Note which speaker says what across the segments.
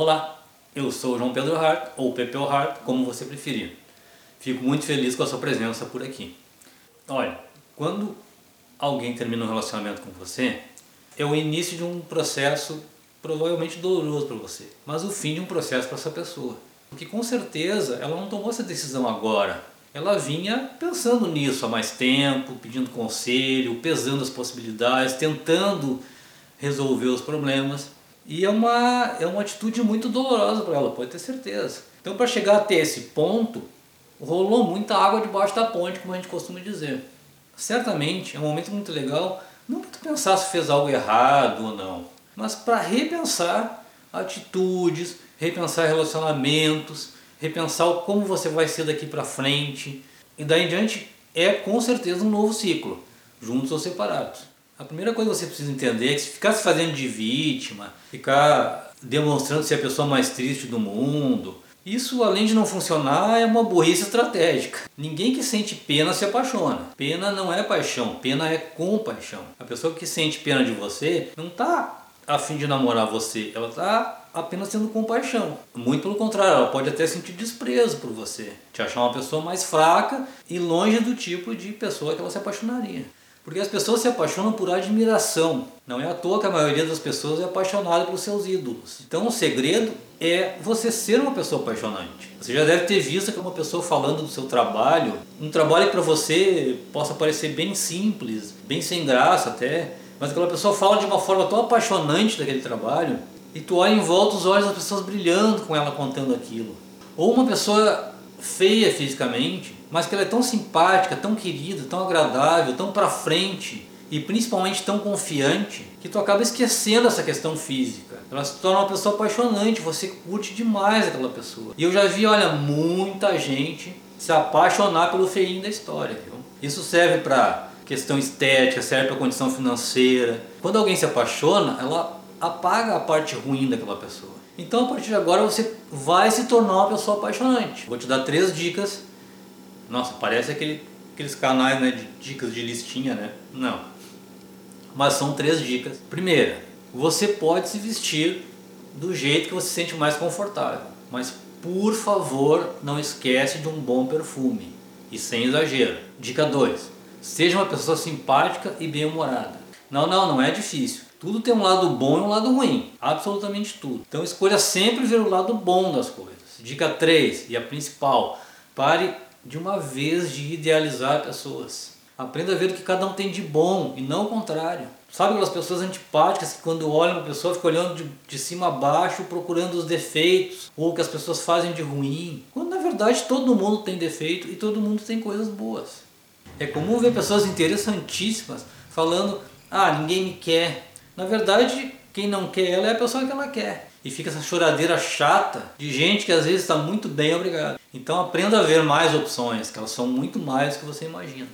Speaker 1: Olá, eu sou João Pedro Hart, ou Pepeu Hart, como você preferir. Fico muito feliz com a sua presença por aqui. Olha, quando alguém termina um relacionamento com você, é o início de um processo provavelmente doloroso para você, mas o fim de um processo para essa pessoa. Porque com certeza ela não tomou essa decisão agora. Ela vinha pensando nisso há mais tempo, pedindo conselho, pesando as possibilidades, tentando resolver os problemas. E é uma, é uma atitude muito dolorosa para ela, pode ter certeza. Então, para chegar até esse ponto, rolou muita água debaixo da ponte, como a gente costuma dizer. Certamente é um momento muito legal, não para pensar se fez algo errado ou não, mas para repensar atitudes, repensar relacionamentos, repensar como você vai ser daqui para frente. E daí em diante é com certeza um novo ciclo, juntos ou separados. A primeira coisa que você precisa entender é que se ficar se fazendo de vítima, ficar demonstrando ser a pessoa mais triste do mundo, isso, além de não funcionar, é uma burrice estratégica. Ninguém que sente pena se apaixona. Pena não é paixão, pena é compaixão. A pessoa que sente pena de você não está a fim de namorar você, ela está apenas tendo compaixão. Muito pelo contrário, ela pode até sentir desprezo por você, te achar uma pessoa mais fraca e longe do tipo de pessoa que ela se apaixonaria. Porque as pessoas se apaixonam por admiração. Não é à toa que a maioria das pessoas é apaixonada pelos seus ídolos. Então o segredo é você ser uma pessoa apaixonante. Você já deve ter visto que uma pessoa falando do seu trabalho, um trabalho que para você possa parecer bem simples, bem sem graça até, mas aquela pessoa fala de uma forma tão apaixonante daquele trabalho e tu olha em volta os olhos das pessoas brilhando com ela contando aquilo. Ou uma pessoa feia fisicamente, mas que ela é tão simpática, tão querida, tão agradável, tão para frente e principalmente tão confiante que tu acaba esquecendo essa questão física. Ela se torna uma pessoa apaixonante, você curte demais aquela pessoa. E eu já vi, olha, muita gente se apaixonar pelo feinho da história, viu? Isso serve para questão estética, serve para condição financeira. Quando alguém se apaixona, ela apaga a parte ruim daquela pessoa. Então, a partir de agora, você vai se tornar uma pessoa apaixonante. Vou te dar três dicas. Nossa, parece aquele, aqueles canais né, de dicas de listinha, né? Não. Mas são três dicas. Primeira, você pode se vestir do jeito que você se sente mais confortável. Mas, por favor, não esquece de um bom perfume. E sem exagero. Dica 2. Seja uma pessoa simpática e bem-humorada. Não, não, não é difícil. Tudo tem um lado bom e um lado ruim, absolutamente tudo. Então escolha sempre ver o lado bom das coisas. Dica 3, e a principal, pare de uma vez de idealizar pessoas. Aprenda a ver o que cada um tem de bom e não o contrário. Sabe aquelas pessoas antipáticas que quando olham uma pessoa ficam olhando de, de cima a baixo procurando os defeitos ou o que as pessoas fazem de ruim? Quando na verdade todo mundo tem defeito e todo mundo tem coisas boas. É comum ver pessoas interessantíssimas falando: ah, ninguém me quer, na verdade, quem não quer ela é a pessoa que ela quer. E fica essa choradeira chata de gente que às vezes está muito bem, obrigado. Então aprenda a ver mais opções, que elas são muito mais do que você imagina.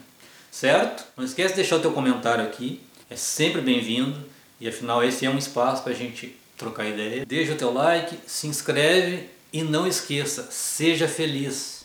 Speaker 1: Certo? Não esquece de deixar o teu comentário aqui, é sempre bem-vindo. E afinal esse é um espaço para a gente trocar ideia. Deixa o teu like, se inscreve e não esqueça, seja feliz.